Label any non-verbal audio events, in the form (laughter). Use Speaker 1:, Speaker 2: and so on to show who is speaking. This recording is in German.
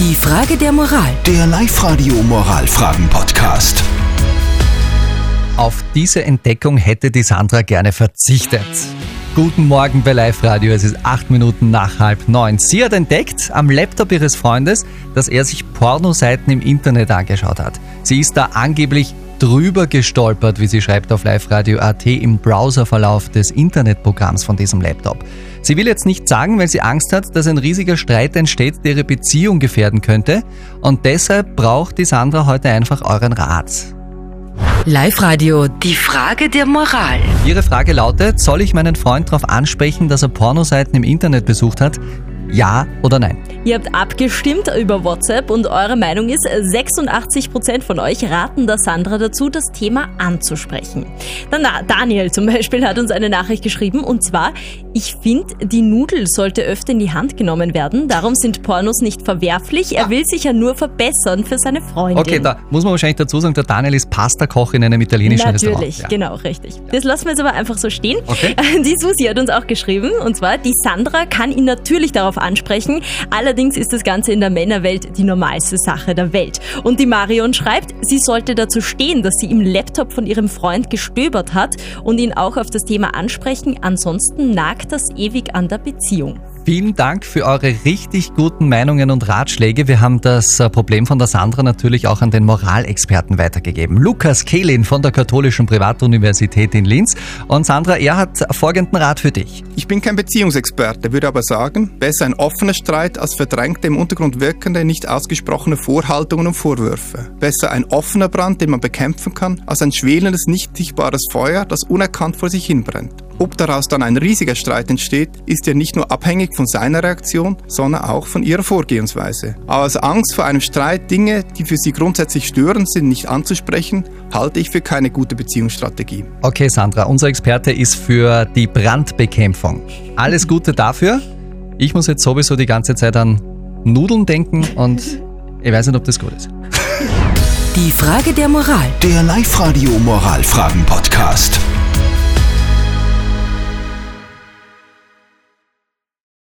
Speaker 1: Die Frage der Moral.
Speaker 2: Der Live-Radio Moralfragen-Podcast.
Speaker 3: Auf diese Entdeckung hätte die Sandra gerne verzichtet. Guten Morgen bei Live Radio, es ist acht Minuten nach halb neun. Sie hat entdeckt am Laptop ihres Freundes, dass er sich Pornoseiten im Internet angeschaut hat. Sie ist da angeblich drüber gestolpert, wie sie schreibt auf Live Radio AT im Browserverlauf des Internetprogramms von diesem Laptop. Sie will jetzt nicht sagen, weil sie Angst hat, dass ein riesiger Streit entsteht, der ihre Beziehung gefährden könnte. Und deshalb braucht die Sandra heute einfach euren Rat.
Speaker 1: Live-Radio, die Frage der Moral.
Speaker 3: Ihre Frage lautet, soll ich meinen Freund darauf ansprechen, dass er Pornoseiten im Internet besucht hat? Ja oder nein?
Speaker 4: Ihr habt abgestimmt über WhatsApp und eure Meinung ist, 86% von euch raten der Sandra dazu, das Thema anzusprechen. Dann Daniel zum Beispiel hat uns eine Nachricht geschrieben und zwar, ich finde, die Nudel sollte öfter in die Hand genommen werden, darum sind Pornos nicht verwerflich, er will sich ja nur verbessern für seine Freundin.
Speaker 3: Okay, da muss man wahrscheinlich dazu sagen, der Daniel ist Pastakoch in einem italienischen
Speaker 4: Natürlich,
Speaker 3: Restaurant. Ja.
Speaker 4: genau, richtig. Das lassen wir jetzt aber einfach so stehen.
Speaker 3: Okay. (laughs)
Speaker 4: Die Susi hat uns auch geschrieben und zwar, die Sandra kann ihn natürlich darauf ansprechen, allerdings ist das Ganze in der Männerwelt die normalste Sache der Welt. Und die Marion schreibt, sie sollte dazu stehen, dass sie im Laptop von ihrem Freund gestöbert hat und ihn auch auf das Thema ansprechen, ansonsten nagt das ewig an der Beziehung.
Speaker 3: Vielen Dank für eure richtig guten Meinungen und Ratschläge. Wir haben das äh, Problem von der Sandra natürlich auch an den Moralexperten weitergegeben. Lukas Kehlin von der Katholischen Privatuniversität in Linz. Und Sandra, er hat folgenden Rat für dich.
Speaker 5: Ich bin kein Beziehungsexperte, würde aber sagen, besser ein offener Streit als verdrängte, im Untergrund wirkende, nicht ausgesprochene Vorhaltungen und Vorwürfe. Besser ein offener Brand, den man bekämpfen kann, als ein schwelendes, nicht sichtbares Feuer, das unerkannt vor sich hinbrennt. Ob daraus dann ein riesiger Streit entsteht, ist ja nicht nur abhängig von seiner Reaktion, sondern auch von ihrer Vorgehensweise. Aber aus Angst vor einem Streit Dinge, die für sie grundsätzlich störend sind, nicht anzusprechen, halte ich für keine gute Beziehungsstrategie.
Speaker 3: Okay, Sandra, unser Experte ist für die Brandbekämpfung. Alles Gute dafür. Ich muss jetzt sowieso die ganze Zeit an Nudeln denken und ich weiß nicht, ob das gut ist.
Speaker 1: Die Frage der Moral.
Speaker 2: Der Live-Radio Moralfragen-Podcast.